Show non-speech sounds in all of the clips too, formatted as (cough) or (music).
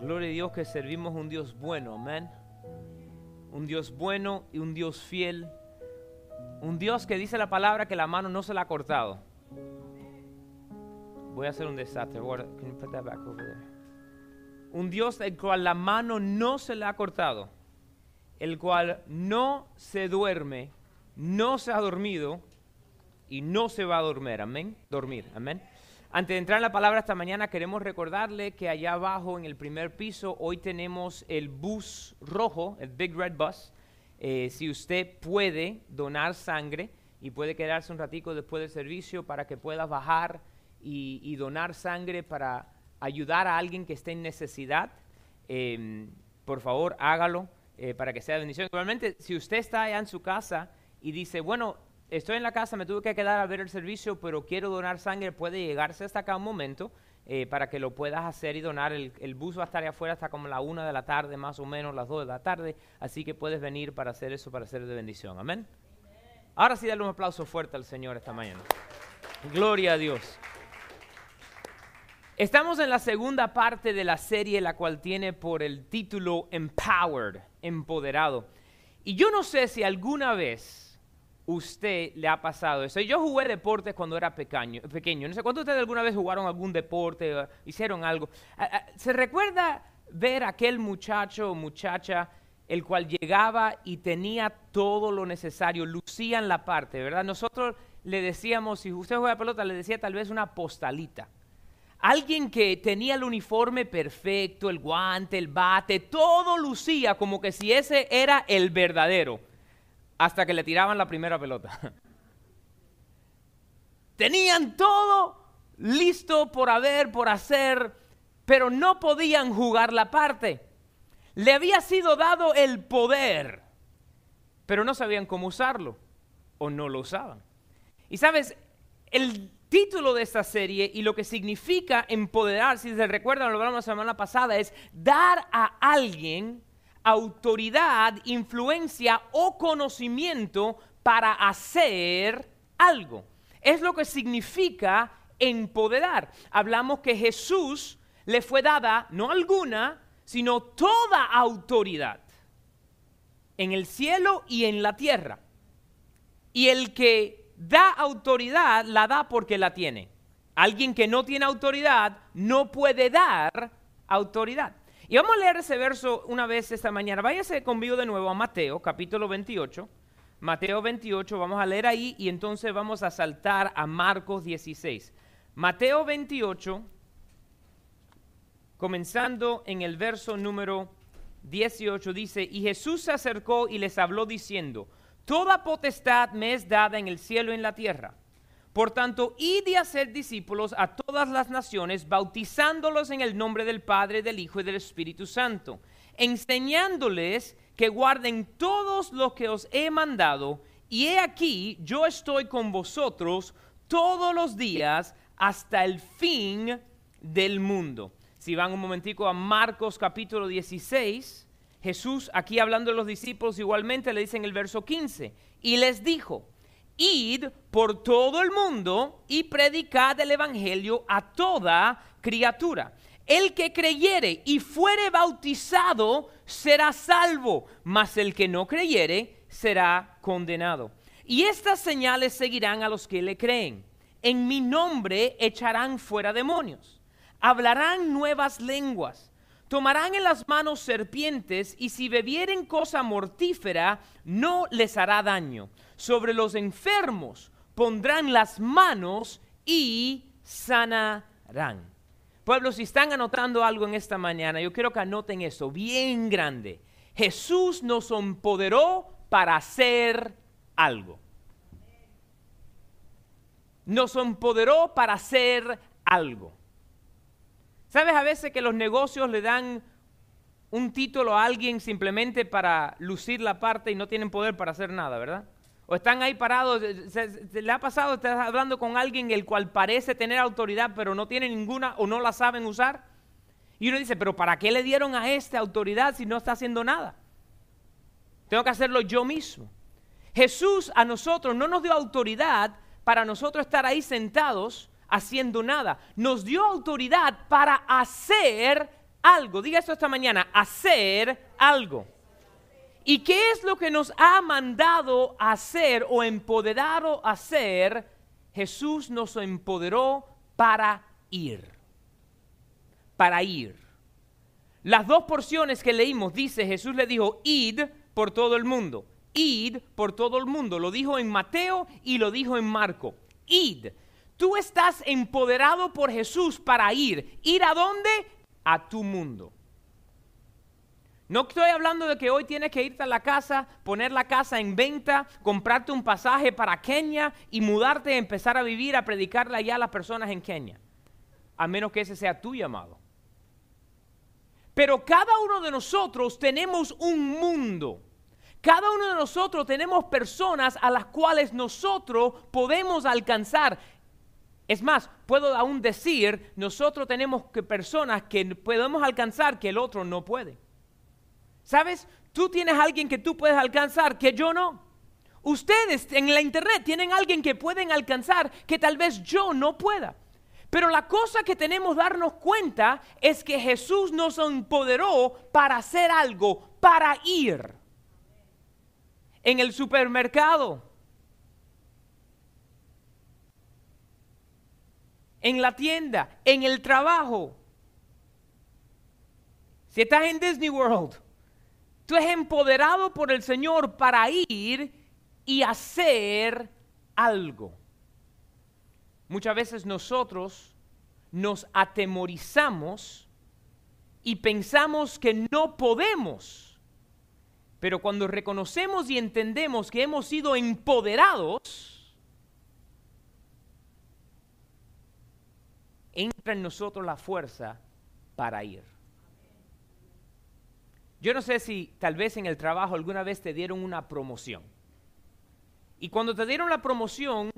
Gloria a Dios que servimos un Dios bueno, amén. Un Dios bueno y un Dios fiel. Un Dios que dice la palabra que la mano no se la ha cortado. Voy a hacer un desastre. Can you put that back over there? Un Dios el cual la mano no se le ha cortado. El cual no se duerme, no se ha dormido y no se va a dormir. Amén. Dormir. Amén. Antes de entrar en la palabra esta mañana, queremos recordarle que allá abajo en el primer piso hoy tenemos el bus rojo, el Big Red Bus. Eh, si usted puede donar sangre y puede quedarse un ratico después del servicio para que pueda bajar y, donar sangre para ayudar a alguien que esté en necesidad, em, por favor hágalo eh, para que sea bendición. Igualmente, si usted está allá en su casa y dice, bueno, estoy en la casa, me tuve que quedar a ver el servicio, pero quiero donar sangre, puede llegarse hasta acá un momento eh, para que lo puedas hacer y donar. El, bus va a estar ahí afuera hasta como la una de la tarde, más o menos las dos de la tarde, así que puedes venir para hacer eso, para ser de bendición. Amén. Ahora sí, dale un aplauso fuerte al Señor esta mañana. Gloria a Dios. Estamos en la segunda parte de la serie, la cual tiene por el título Empowered, empoderado. Y yo no sé si alguna vez usted le ha pasado eso. Yo jugué deportes cuando era pequeño. pequeño. No sé cuántos de ustedes alguna vez jugaron algún deporte, hicieron algo. ¿Se recuerda ver aquel muchacho o muchacha el cual llegaba y tenía todo lo necesario, lucían la parte, ¿verdad? Nosotros le decíamos, si usted juega pelota, le decía tal vez una postalita. Alguien que tenía el uniforme perfecto, el guante, el bate, todo lucía como que si ese era el verdadero hasta que le tiraban la primera pelota. Tenían todo listo por haber, por hacer, pero no podían jugar la parte. Le había sido dado el poder, pero no sabían cómo usarlo o no lo usaban. Y sabes, el título de esta serie y lo que significa empoderar, si se recuerdan, lo hablamos la semana pasada, es dar a alguien autoridad, influencia o conocimiento para hacer algo. Es lo que significa empoderar. Hablamos que Jesús le fue dada no alguna, sino toda autoridad en el cielo y en la tierra. Y el que da autoridad la da porque la tiene. Alguien que no tiene autoridad no puede dar autoridad. Y vamos a leer ese verso una vez esta mañana. Váyase conmigo de nuevo a Mateo, capítulo 28. Mateo 28, vamos a leer ahí y entonces vamos a saltar a Marcos 16. Mateo 28, comenzando en el verso número 18, dice, y Jesús se acercó y les habló diciendo, Toda potestad me es dada en el cielo y en la tierra. Por tanto, id y hacer discípulos a todas las naciones, bautizándolos en el nombre del Padre, del Hijo y del Espíritu Santo, enseñándoles que guarden todos lo que os he mandado, y he aquí, yo estoy con vosotros todos los días hasta el fin del mundo. Si van un momentico a Marcos capítulo 16, Jesús aquí hablando de los discípulos igualmente le dice en el verso 15, y les dijo, id por todo el mundo y predicad el Evangelio a toda criatura. El que creyere y fuere bautizado será salvo, mas el que no creyere será condenado. Y estas señales seguirán a los que le creen. En mi nombre echarán fuera demonios, hablarán nuevas lenguas, tomarán en las manos serpientes y si bebieren cosa mortífera no les hará daño sobre los enfermos pondrán las manos y sanarán. Pueblo, si están anotando algo en esta mañana, yo quiero que anoten eso bien grande. Jesús nos empoderó para hacer algo. Nos empoderó para hacer algo. ¿Sabes a veces que los negocios le dan un título a alguien simplemente para lucir la parte y no tienen poder para hacer nada, verdad? O están ahí parados, se, le ha pasado, estás hablando con alguien el cual parece tener autoridad, pero no tiene ninguna o no la saben usar. Y uno dice, pero ¿para qué le dieron a este autoridad si no está haciendo nada? Tengo que hacerlo yo mismo. Jesús a nosotros no nos dio autoridad para nosotros estar ahí sentados haciendo nada. Nos dio autoridad para hacer algo. Diga esto esta mañana, hacer algo. ¿Y qué es lo que nos ha mandado hacer o empoderado a hacer? Jesús nos empoderó para ir. Para ir. Las dos porciones que leímos, dice Jesús le dijo, id por todo el mundo. Id por todo el mundo. Lo dijo en Mateo y lo dijo en Marco. Id. Tú estás empoderado por Jesús para ir. ¿Ir a dónde? A tu mundo. No estoy hablando de que hoy tienes que irte a la casa, poner la casa en venta, comprarte un pasaje para Kenia y mudarte y empezar a vivir, a predicarle allá a las personas en Kenia. A menos que ese sea tu llamado. Pero cada uno de nosotros tenemos un mundo. Cada uno de nosotros tenemos personas a las cuales nosotros podemos alcanzar. Es más, puedo aún decir, nosotros tenemos que personas que podemos alcanzar que el otro no puede. ¿Sabes? Tú tienes alguien que tú puedes alcanzar que yo no. Ustedes en la internet tienen alguien que pueden alcanzar que tal vez yo no pueda. Pero la cosa que tenemos que darnos cuenta es que Jesús nos empoderó para hacer algo, para ir. En el supermercado, en la tienda, en el trabajo. Si estás en Disney World, Tú eres empoderado por el Señor para ir y hacer algo. Muchas veces nosotros nos atemorizamos y pensamos que no podemos. Pero cuando reconocemos y entendemos que hemos sido empoderados, entra en nosotros la fuerza para ir. Yo no sé si tal vez en el trabajo alguna vez te dieron una promoción. Y cuando te dieron la promoción,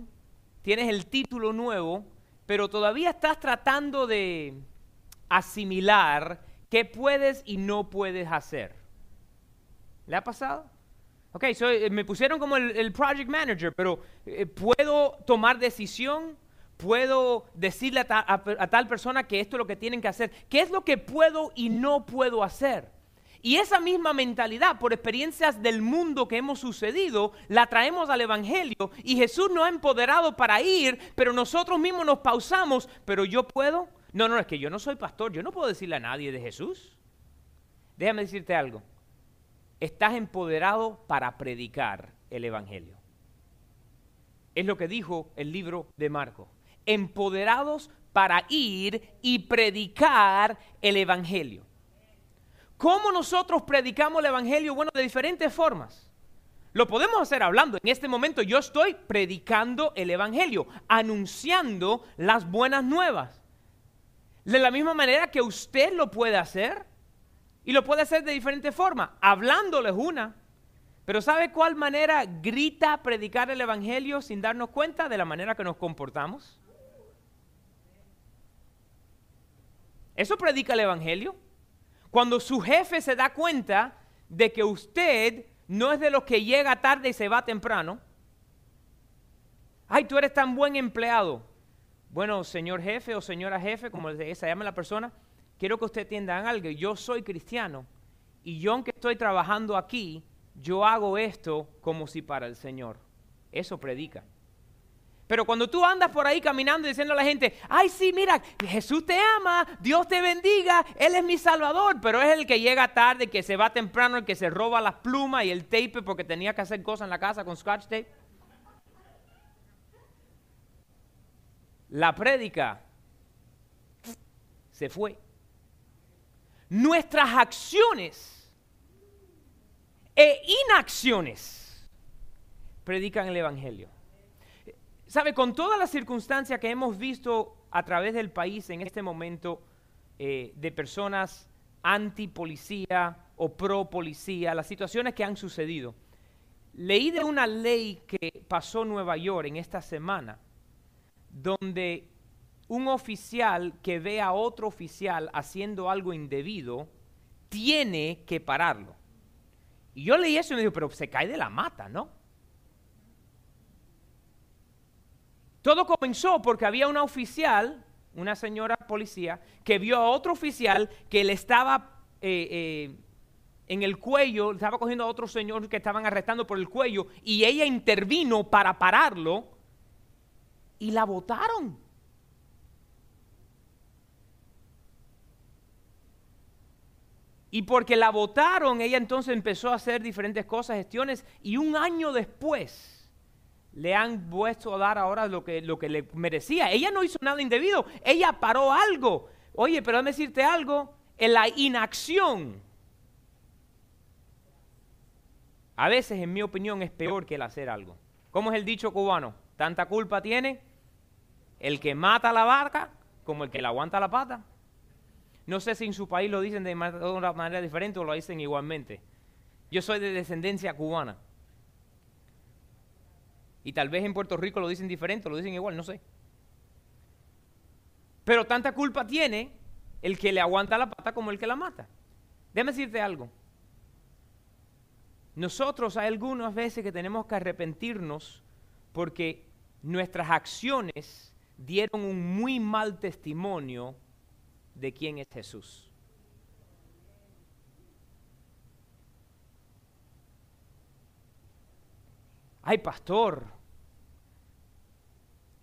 tienes el título nuevo, pero todavía estás tratando de asimilar qué puedes y no puedes hacer. ¿Le ha pasado? Ok, eh, me pusieron como el, project manager, pero eh, ¿puedo tomar decisión? ¿Puedo decirle a tal persona que esto es lo que tienen que hacer? ¿Qué es lo que puedo y no puedo hacer? Y esa misma mentalidad, por experiencias del mundo que hemos sucedido, la traemos al Evangelio. Y Jesús nos ha empoderado para ir, pero nosotros mismos nos pausamos. Pero yo puedo. No, no, es que yo no soy pastor. Yo no puedo decirle a nadie de Jesús. Déjame decirte algo. Estás empoderado para predicar el Evangelio. Es lo que dijo el libro de Marco. Empoderados para ir y predicar el Evangelio. ¿Cómo nosotros predicamos el Evangelio? Bueno, de diferentes formas. Lo podemos hacer hablando. En este momento yo estoy predicando el Evangelio, anunciando las buenas nuevas. De la misma manera que usted lo puede hacer. Y lo puede hacer de diferentes formas. Hablándoles una. Pero ¿sabe cuál manera grita predicar el Evangelio sin darnos cuenta de la manera que nos comportamos? Eso predica el Evangelio. Cuando su jefe se da cuenta de que usted no es de los que llega tarde y se va temprano. Ay, tú eres tan buen empleado. Bueno, señor jefe o señora jefe, como se llama la persona, quiero que usted entienda algo. Yo soy cristiano y yo aunque estoy trabajando aquí, yo hago esto como si para el Señor. Eso predica. Pero cuando tú andas por ahí caminando y diciendo a la gente, ay sí, mira, Jesús te ama, Dios te bendiga, Él es mi Salvador, pero es el que llega tarde, que se va temprano, el que se roba las plumas y el tape porque tenía que hacer cosas en la casa con scotch tape. La prédica se fue. Nuestras acciones e inacciones predican el Evangelio. Sabe, con todas las circunstancias que hemos visto a través del país en este momento eh, de personas anti-policía o pro-policía, las situaciones que han sucedido, leí de una ley que pasó en Nueva York en esta semana, donde un oficial que ve a otro oficial haciendo algo indebido, tiene que pararlo. Y yo leí eso y me dijo, pero se cae de la mata, ¿no? Todo comenzó porque había una oficial una señora policía, que vio a otro oficial que le estaba eh, eh, en el cuello, estaba cogiendo a otro señor que estaban arrestando por el cuello, y ella intervino para pararlo y la votaron. Y porque la votaron, ella entonces empezó a hacer diferentes cosas, gestiones, y un año después le han vuelto a dar ahora lo que, lo que le merecía. Ella no hizo nada indebido, ella paró algo. Oye, pero déjame decirte algo, en la inacción, a veces en mi opinión es peor que el hacer algo. ¿Cómo es el dicho cubano? Tanta culpa tiene el que mata la barca como el que la aguanta la pata. No sé si en su país lo dicen de una manera diferente o lo dicen igualmente. Yo soy de descendencia cubana. Y tal vez en Puerto Rico lo dicen diferente lo dicen igual, no sé. Pero tanta culpa tiene el que le aguanta la pata como el que la mata. Déjame decirte algo. Nosotros hay algunas veces que tenemos que arrepentirnos porque nuestras acciones dieron un muy mal testimonio de quién es Jesús. Ay, pastor,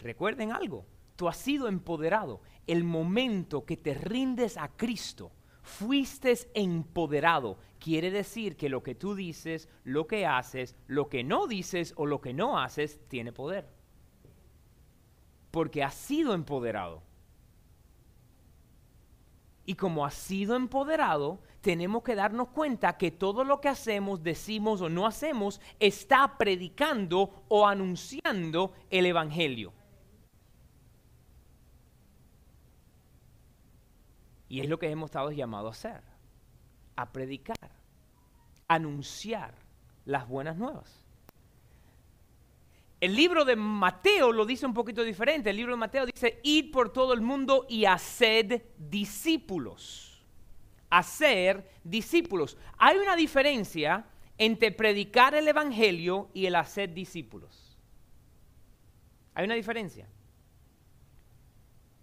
recuerden algo, tú has sido empoderado. El momento que te rindes a Cristo, fuiste empoderado. Quiere decir que lo que tú dices, lo que haces, lo que no dices o lo que no haces, tiene poder. Porque has sido empoderado. Y como ha sido empoderado, tenemos que darnos cuenta que todo lo que hacemos, decimos o no hacemos está predicando o anunciando el Evangelio. Y es lo que hemos estado llamados a hacer, a predicar, anunciar las buenas nuevas. El libro de Mateo lo dice un poquito diferente. El libro de Mateo dice, id por todo el mundo y haced discípulos. Hacer discípulos. Hay una diferencia entre predicar el Evangelio y el hacer discípulos. Hay una diferencia.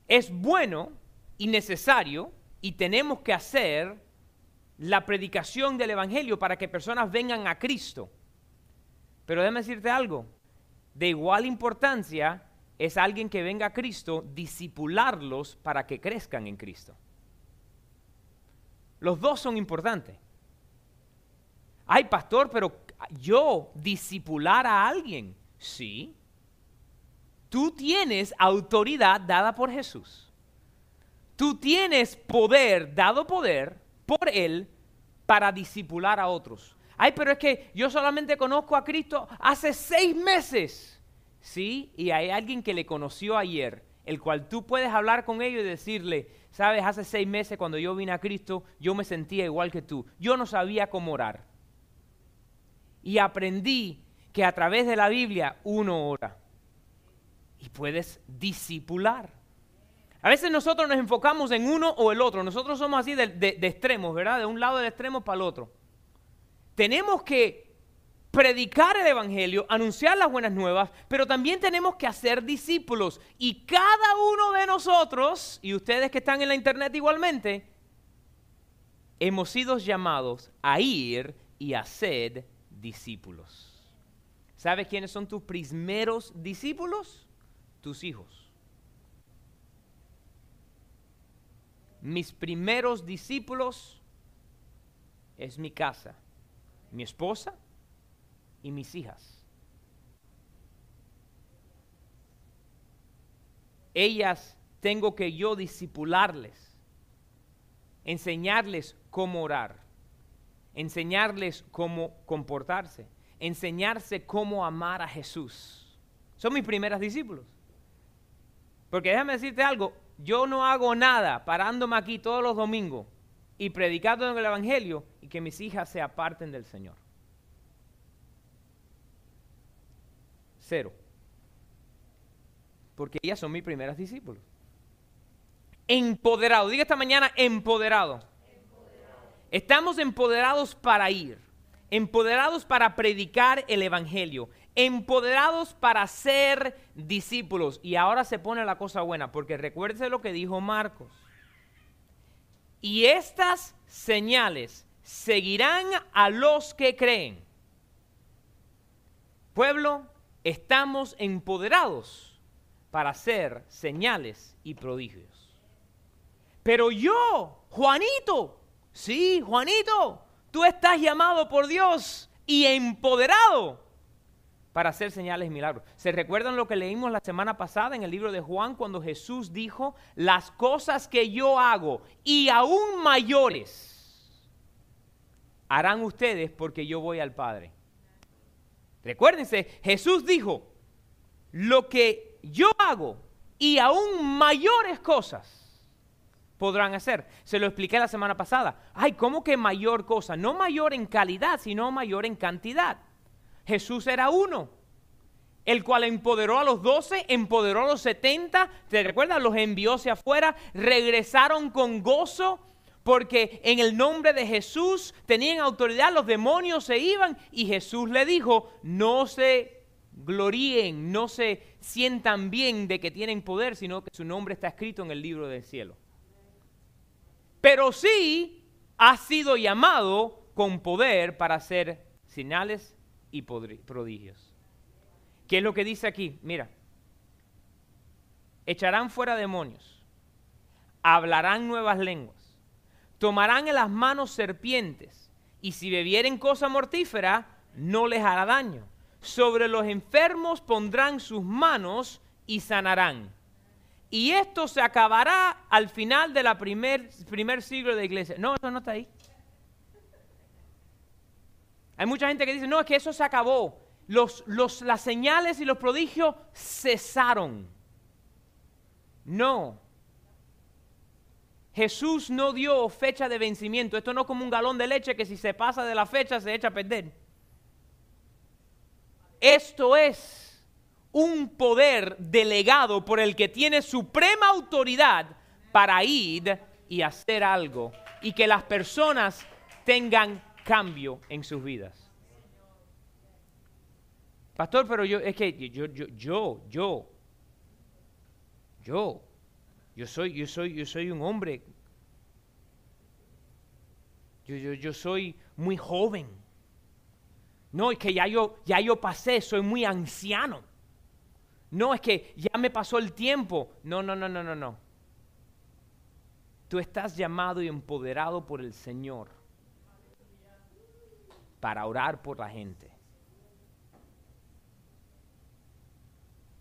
Es bueno y necesario y tenemos que hacer la predicación del Evangelio para que personas vengan a Cristo. Pero déjame decirte algo, de igual importancia es alguien que venga a Cristo, disipularlos para que crezcan en Cristo. Los dos son importantes. Ay, pastor, pero yo disipular a alguien, sí. Tú tienes autoridad dada por Jesús. Tú tienes poder, dado poder por Él, para disipular a otros. Ay, pero es que yo solamente conozco a Cristo hace seis meses. Sí, y hay alguien que le conoció ayer, el cual tú puedes hablar con ellos y decirle, sabes, hace seis meses cuando yo vine a Cristo, yo me sentía igual que tú. Yo no sabía cómo orar. Y aprendí que a través de la Biblia uno ora. Y puedes disipular. A veces nosotros nos enfocamos en uno o el otro. Nosotros somos así de, extremos, ¿verdad? De un lado del extremo para el otro tenemos que predicar el Evangelio, anunciar las buenas nuevas, pero también tenemos que hacer discípulos. Y cada uno de nosotros, y ustedes que están en la internet igualmente, hemos sido llamados a ir y a ser discípulos. ¿Sabes quiénes son tus primeros discípulos? Tus hijos. Mis primeros discípulos es mi casa mi esposa y mis hijas. Ellas tengo que yo disipularles, enseñarles cómo orar, enseñarles cómo comportarse, enseñarse cómo amar a Jesús. Son mis primeras discípulos. Porque déjame decirte algo, yo no hago nada parándome aquí todos los domingos y predicando el Evangelio y que mis hijas se aparten del Señor. Cero. Porque ellas son mis primeras discípulos. Empoderado. Diga esta mañana, empoderado. Estamos empoderados para ir. Empoderados para predicar el Evangelio. Empoderados para ser discípulos. Y ahora se pone la cosa buena, porque recuérdese lo que dijo Marcos. Y estas señales seguirán a los que creen. Pueblo, estamos empoderados para hacer señales y prodigios. Pero yo, Juanito, sí, Juanito, tú estás llamado por Dios y empoderado para hacer señales y milagros. ¿Se recuerdan lo que leímos la semana pasada en el libro de Juan cuando Jesús dijo, las cosas que yo hago y aún mayores harán ustedes porque yo voy al Padre? Recuérdense, Jesús dijo, lo que yo hago y aún mayores cosas podrán hacer. Se lo expliqué la semana pasada. Ay, ¿cómo que mayor cosa? No mayor en calidad, sino mayor en cantidad. Jesús era uno, el cual empoderó a los doce, empoderó a los setenta, ¿te recuerdas? Los envió hacia afuera, regresaron con gozo, porque en el nombre de Jesús tenían autoridad, los demonios se iban y Jesús le dijo, no se gloríen, no se sientan bien de que tienen poder, sino que su nombre está escrito en el libro del cielo. Pero sí ha sido llamado con poder para hacer señales y prodigios. ¿Qué es lo que dice aquí? Mira, echarán fuera demonios, hablarán nuevas lenguas, tomarán en las manos serpientes, y si bebieren cosa mortífera, no les hará daño. Sobre los enfermos pondrán sus manos y sanarán. Y esto se acabará al final del primer, primer siglo de iglesia. No, eso no está ahí. Hay mucha gente que dice, no, es que eso se acabó. Los, los, las señales y los prodigios cesaron. No. Jesús no dio fecha de vencimiento. Esto no es como un galón de leche que si se pasa de la fecha se echa a perder. Esto es un poder delegado por el que tiene suprema autoridad para ir y hacer algo y que las personas tengan cambio en sus vidas. Pastor, pero yo, es que yo, yo, yo, yo, yo, yo soy, yo soy, yo soy un hombre. Yo, yo, yo soy muy joven. No, es que ya yo, ya yo pasé, soy muy anciano. No, es que ya me pasó el tiempo. No, no, no, no, no, no. Tú estás llamado y empoderado por el Señor para orar por la gente.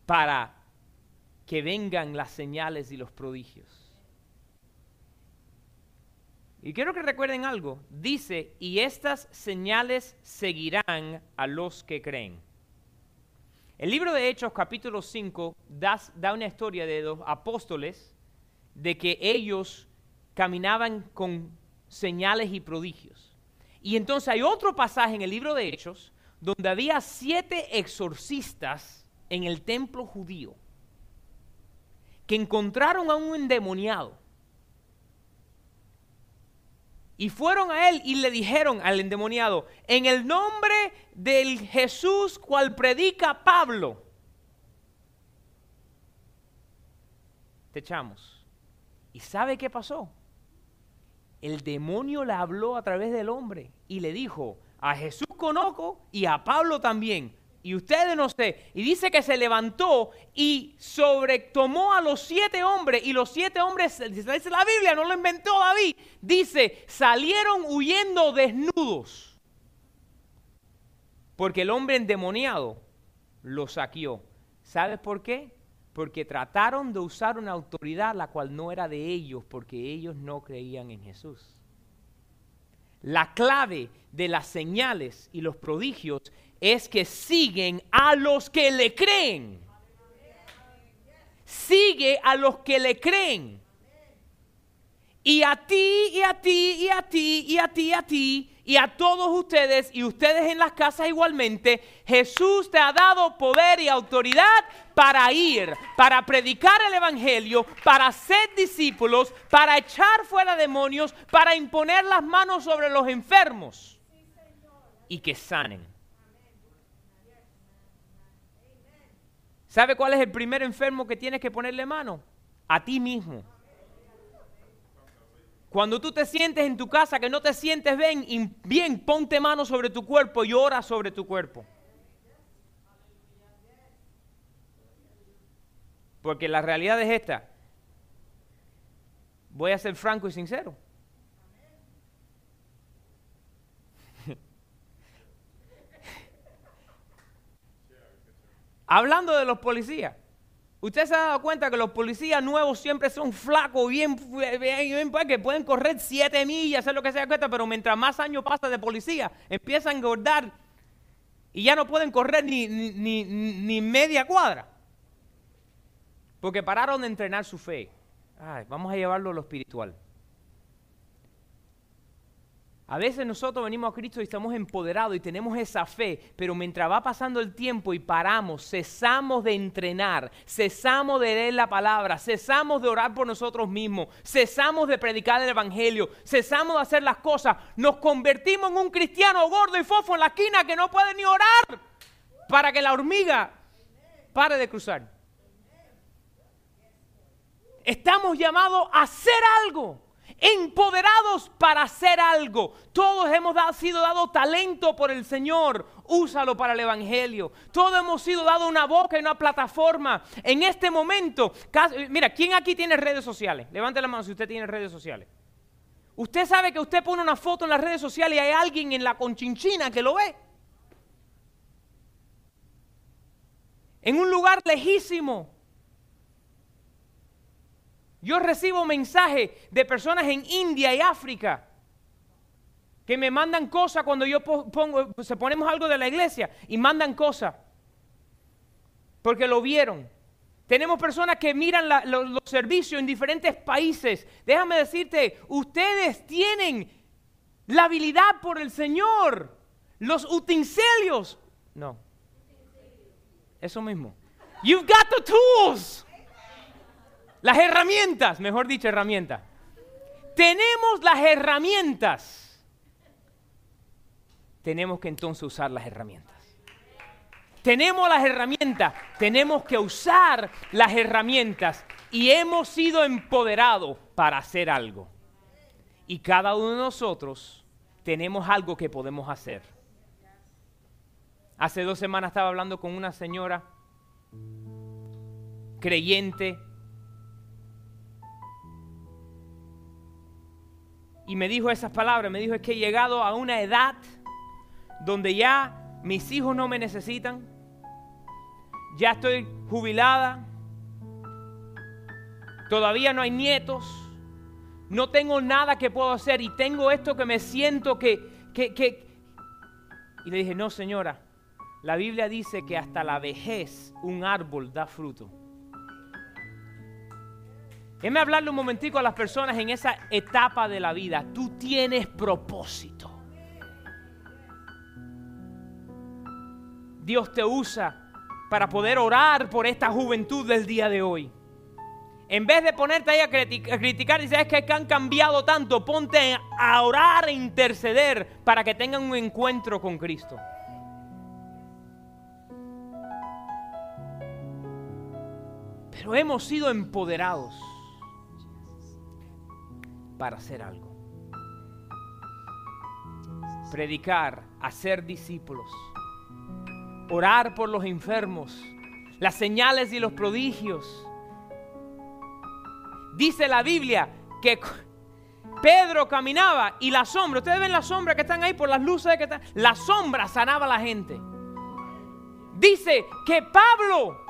Para que vengan las señales y los prodigios. Y quiero que recuerden algo. Dice, y estas señales seguirán a los que creen. El libro de Hechos capítulo 5 da, da una historia de dos apóstoles de que ellos caminaban con señales y prodigios. Y entonces hay otro pasaje en el libro de Hechos donde había siete exorcistas en el templo judío que encontraron a un endemoniado. Y fueron a él y le dijeron al endemoniado, en el nombre del Jesús cual predica Pablo, te echamos. ¿Y sabe qué pasó? El demonio le habló a través del hombre y le dijo, a Jesús conozco y a Pablo también. Y ustedes no sé. Y dice que se levantó y sobretomó a los siete hombres. Y los siete hombres, dice la Biblia, no lo inventó David. Dice, salieron huyendo desnudos. Porque el hombre endemoniado lo saqueó. ¿Sabes por qué? Porque trataron de usar una autoridad la cual no era de ellos, porque ellos no creían en Jesús. La clave de las señales y los prodigios es que siguen a los que le creen. Sigue a los que le creen. Y a ti, y a ti, y a ti, y a ti, y a ti, y a todos ustedes y ustedes en las casas igualmente, Jesús te ha dado poder y autoridad para ir, para predicar el Evangelio, para ser discípulos, para echar fuera demonios, para imponer las manos sobre los enfermos y que sanen. ¿Sabe cuál es el primer enfermo que tienes que ponerle mano? A ti mismo. Cuando tú te sientes en tu casa que no te sientes bien, bien, ponte mano sobre tu cuerpo y ora sobre tu cuerpo. Porque la realidad es esta. Voy a ser franco y sincero. (laughs) Hablando de los policías, usted se ha dado cuenta que los policías nuevos siempre son flacos, bien, bien, pues, que pueden correr siete millas, hacer lo que sea, pero mientras más años pasa de policía, empiezan a engordar y ya no pueden correr ni, ni, ni media cuadra. Porque pararon de entrenar su fe. vamos a llevarlo a lo espiritual. A veces nosotros venimos a Cristo y estamos empoderados y tenemos esa fe, pero mientras va pasando el tiempo y paramos, cesamos de entrenar, cesamos de leer la palabra, cesamos de orar por nosotros mismos, cesamos de predicar el Evangelio, cesamos de hacer las cosas, nos convertimos en un cristiano gordo y fofo en la esquina que no puede ni orar para que la hormiga pare de cruzar. Estamos llamados a hacer algo empoderados para hacer algo. Todos hemos sido dados talento por el Señor. Úsalo para el Evangelio. Todos hemos sido dados una boca y una plataforma. En este momento, mira, ¿quién aquí tiene redes sociales? Levante la mano si usted tiene redes sociales. Usted sabe que usted pone una foto en las redes sociales y hay alguien en la conchinchina que lo ve. En un lugar lejísimo. Yo recibo mensajes de personas en India y África que me mandan cosas cuando yo pongo, se ponemos algo de la iglesia y mandan cosas porque lo vieron. Tenemos personas que miran los, servicios en diferentes países. Déjame decirte, ustedes tienen la habilidad por el Señor, los utensilios. No, eso mismo. You've got the tools. Las herramientas, mejor dicho, herramientas. Tenemos las herramientas. Tenemos que entonces usar las herramientas. Tenemos las herramientas, tenemos que usar las herramientas y hemos sido empoderados para hacer algo. Y cada uno de nosotros tenemos algo que podemos hacer. Hace dos semanas estaba hablando con una señora creyente y me dijo esas palabras, me dijo es que he llegado a una edad donde ya mis hijos no me necesitan, ya estoy jubilada, todavía no hay nietos, no tengo nada que puedo hacer y tengo esto que me siento que, que, que... Y le dije, no señora, la Biblia dice que hasta la vejez un árbol da fruto. Déjeme hablarle un momentico a las personas en esa etapa de la vida. Tú tienes propósito. Dios te usa para poder orar por esta juventud del día de hoy. En vez de ponerte ahí a, criticar y decir que han cambiado tanto, ponte a orar e interceder para que tengan un encuentro con Cristo. Pero hemos sido empoderados para hacer algo. Predicar, hacer discípulos, orar por los enfermos, las señales y los prodigios. Dice la Biblia que Pedro caminaba y la sombra, ustedes ven la sombra que están ahí por las luces que están, la sombra sanaba a la gente. Dice que Pablo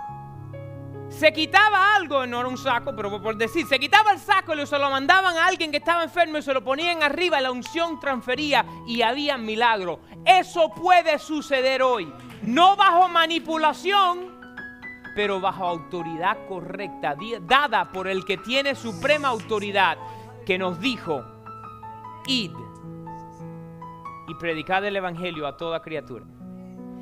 se quitaba algo, no era un saco, pero por decir, se quitaba el saco y se lo mandaban a alguien que estaba enfermo y se lo ponían arriba, la unción transfería y había milagro. Eso puede suceder hoy, no bajo manipulación, pero bajo autoridad correcta, dada por el que tiene suprema autoridad, que nos dijo, id y predicad el Evangelio a toda criatura.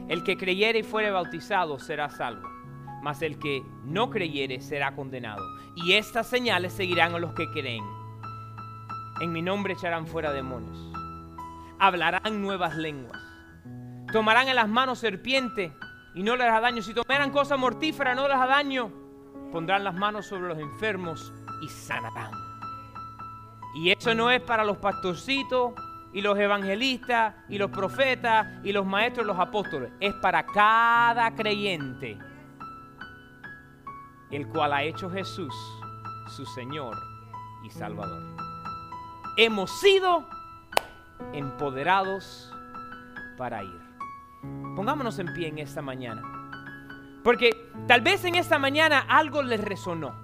El que creyere y fuere bautizado será salvo mas el que no creyere será condenado. Y estas señales seguirán a los que creen. En mi nombre echarán fuera demonios. Hablarán nuevas lenguas. Tomarán en las manos serpiente y no les hará daño. Si tomaran cosas mortíferas no les hará daño. Pondrán las manos sobre los enfermos y sanarán. Y eso no es para los pastorcitos y los evangelistas y los profetas y los maestros y los apóstoles. Es para cada creyente, el cual ha hecho Jesús su Señor y Salvador. Hemos sido empoderados para ir. Pongámonos en pie en esta mañana. Porque tal vez en esta mañana algo les resonó.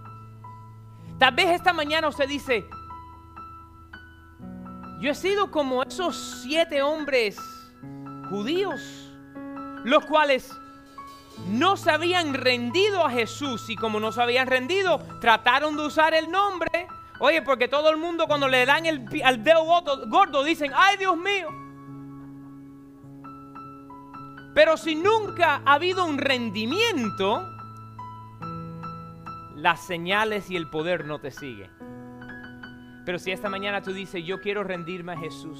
Tal vez esta mañana usted dice, yo he sido como esos siete hombres judíos, los cuales no se habían rendido a Jesús y como no se habían rendido, trataron de usar el nombre. Oye, porque todo el mundo cuando le dan el, al dedo gordo dicen, ay Dios mío. Pero si nunca ha habido un rendimiento, las señales y el poder no te siguen. Pero si esta mañana tú dices, yo quiero rendirme a Jesús,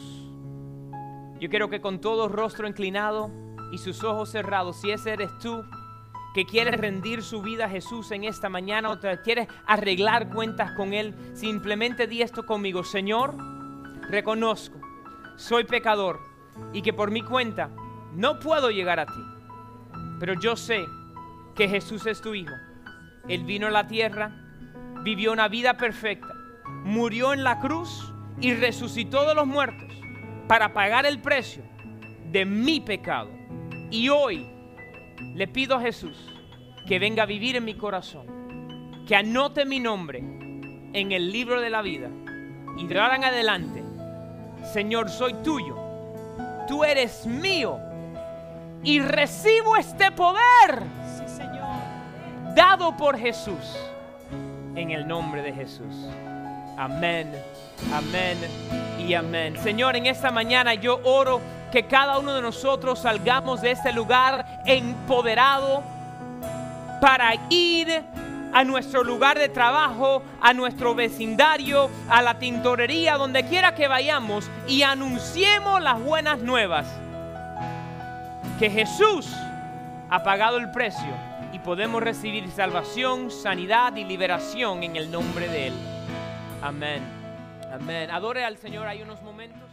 yo quiero que con todo rostro inclinado y sus ojos cerrados, si ese eres tú, que quieres rendir su vida a Jesús en esta mañana o te quieres arreglar cuentas con Él, simplemente di esto conmigo, Señor, reconozco, soy pecador y que por mi cuenta no puedo llegar a ti, pero yo sé que Jesús es tu Hijo. Él vino a la tierra, vivió una vida perfecta, murió en la cruz y resucitó de los muertos para pagar el precio de mi pecado. Y hoy le pido a Jesús que venga a vivir en mi corazón, que anote mi nombre en el libro de la vida y de ahora en adelante, Señor, soy tuyo, tú eres mío y recibo este poder dado por Jesús en el nombre de Jesús. Amén, amén y amén. Señor, en esta mañana yo oro que cada uno de nosotros salgamos de este lugar empoderado para ir a nuestro lugar de trabajo, a nuestro vecindario, a la tintorería, donde quiera que vayamos y anunciemos las buenas nuevas. Que Jesús ha pagado el precio y podemos recibir salvación, sanidad y liberación en el nombre de Él. Amén. Amén. Adore al Señor. Hay unos momentos.